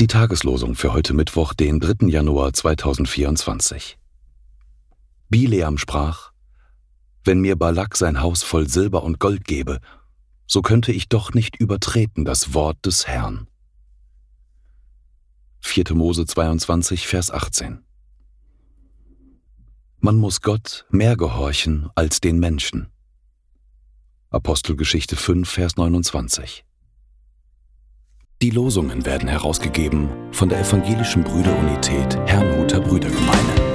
Die Tageslosung für heute Mittwoch, den 3. Januar 2024. Bileam sprach, Wenn mir Balak sein Haus voll Silber und Gold gebe, so könnte ich doch nicht übertreten das Wort des Herrn. 4. Mose 22, Vers 18. Man muss Gott mehr gehorchen als den Menschen. Apostelgeschichte 5, Vers 29. Die Losungen werden herausgegeben von der Evangelischen Brüderunität Herrnhuter Brüdergemeine.